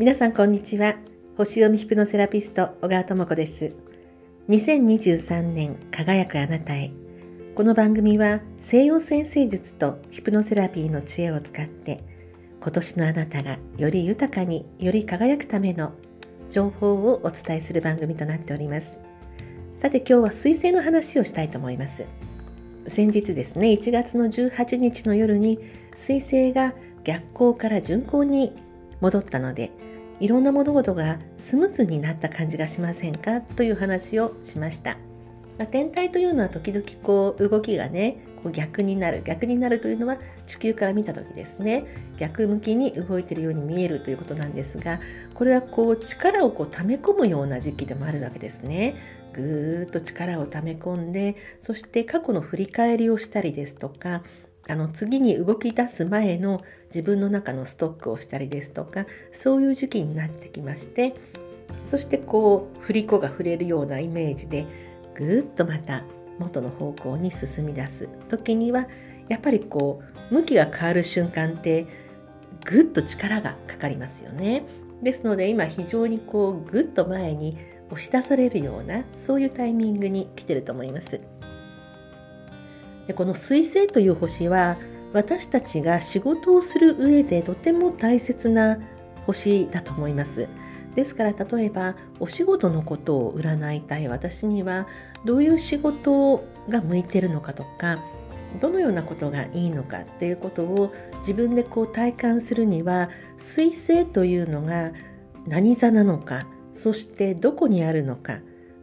皆さんこんにちは。星読みヒプノセラピスト小川智子です。2023年輝くあなたへ。この番組は西洋先生術とヒプノセラピーの知恵を使って今年のあなたがより豊かにより輝くための情報をお伝えする番組となっております。さて今日は彗星の話をしたいと思います。先日ですね1月の18日の夜に彗星が逆光から順光に戻ったのでいろんな物事がスムーズになった感じがしませんか？という話をしました、まあ、天体というのは時々こう動きがねこう逆になる。逆になるというのは地球から見た時ですね。逆向きに動いているように見えるということなんですがこれはこう力をこう溜め込むような時期でもあるわけですね。ぐーっと力を溜め込んでそして過去の振り返りをしたりですとかあの次に動き出す前の自分の中のストックをしたりですとかそういう時期になってきましてそしてこう振り子が触れるようなイメージでぐっとまた元の方向に進み出す時にはやっぱりこう向きが変わる瞬間ってぐっと力がかかりますよね。ですので今非常にこうぐっと前に押し出されるようなそういうタイミングに来てると思います。でこの水星という星は私たちが仕事をする上でとても大切な星だと思います。ですから例えばお仕事のことを占いたい私にはどういう仕事が向いてるのかとかどのようなことがいいのかっていうことを自分でこう体感するには水星というのが何座なのかそしてどこにあるのか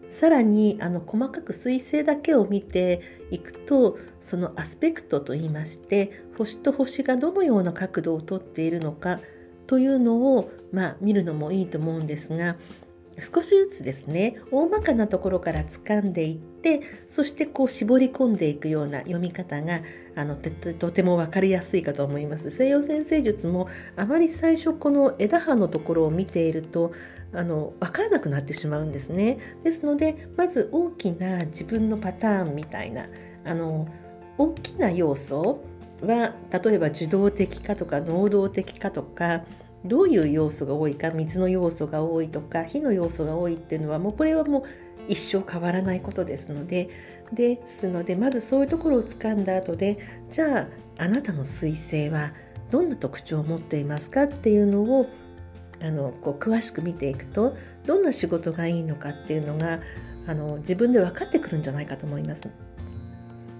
さらにあの細かく彗星だけを見ていくとそのアスペクトといいまして星と星がどのような角度をとっているのかというのを、まあ、見るのもいいと思うんですが少しずつですね大まかなところから掴んでいってそしてこう絞り込んでいくような読み方があのとても分かりやすいかと思います。西洋先生術もあまり最初この枝葉のところを見ているとあの分からなくなってしまうんですね。ですのでまず大きな自分のパターンみたいなあの大きな要素は例えば受動的かとか能動的かとかどういう要素が多いか水の要素が多いとか火の要素が多いっていうのはもうこれはもう一生変わらないことですのでですのでまずそういうところをつかんだ後でじゃああなたの彗星はどんな特徴を持っていますかっていうのをあのこう詳しく見ていくとどんな仕事がいいのかっていうのがあの自分で分かってくるんじゃないかと思います。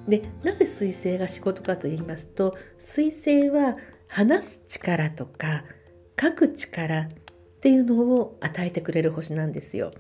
でなぜ彗星が仕事かと言いますと彗星は話す力とか書く力っていうのを与えてくれる星なんですよ。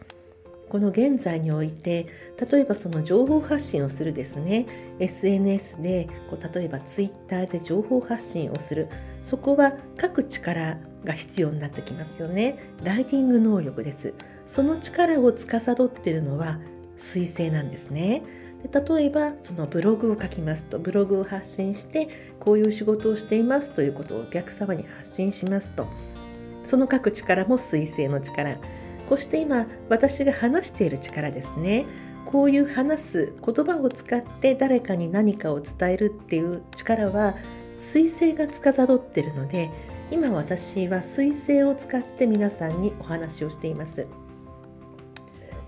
この現在において例えばその情報発信をするですね SNS でこう例えば Twitter で情報発信をするそこは書く力が必要になってきますよね。ライティング能力です。その力を司っているのは彗星なんですね。で例えばそのブログを書きますとブログを発信してこういう仕事をしていますということをお客様に発信しますとその書く力も彗星の力。こうして今私が話している力ですね。こういう話す言葉を使って誰かに何かを伝えるっていう力は彗星が司っているので今私は彗星を使って皆さんにお話をしています。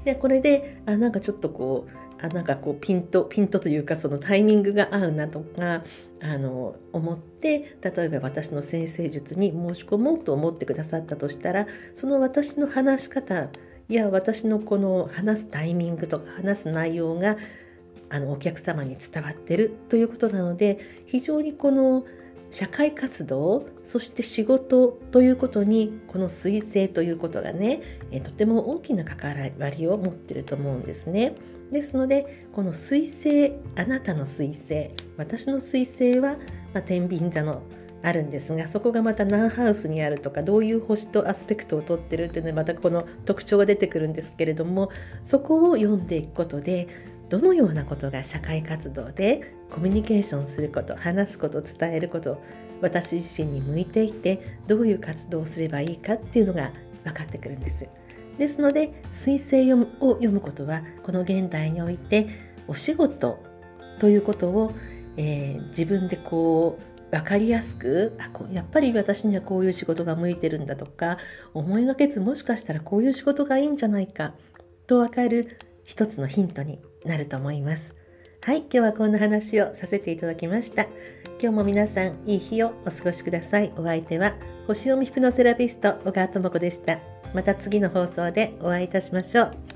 でこれであなんかちょっとこうあなんかこうピントピントというかそのタイミングが合うなとかあの思って例えば私の先生術に申し込もうと思ってくださったとしたらその私の話し方や私のこの話すタイミングとか話す内容があのお客様に伝わってるということなので非常にこの社会活動そして仕事ということにこの彗星ということがねとても大きな関わりを持ってると思うんですね。ですのでこの彗星あなたの彗星私の彗星は、まあ、天秤座のあるんですがそこがまた何ハウスにあるとかどういう星とアスペクトをとってるっていうのでまたこの特徴が出てくるんですけれどもそこを読んでいくことでどのようなことが社会活動でコミュニケーションすること話すこと伝えること私自身に向いていてどういう活動をすればいいかっていうのが分かってくるんです。ですので彗星を読むことはこの現代においてお仕事ということを、えー、自分でこう分かりやすくあこやっぱり私にはこういう仕事が向いてるんだとか思いがけずもしかしたらこういう仕事がいいんじゃないかと分かる一つのヒントになると思います。はい、今日はこんな話をさせていただきました。今日も皆さんいい日をお過ごしください。お相手は星読みヒプノセラピスト小川智子でした。また次の放送でお会いいたしましょう。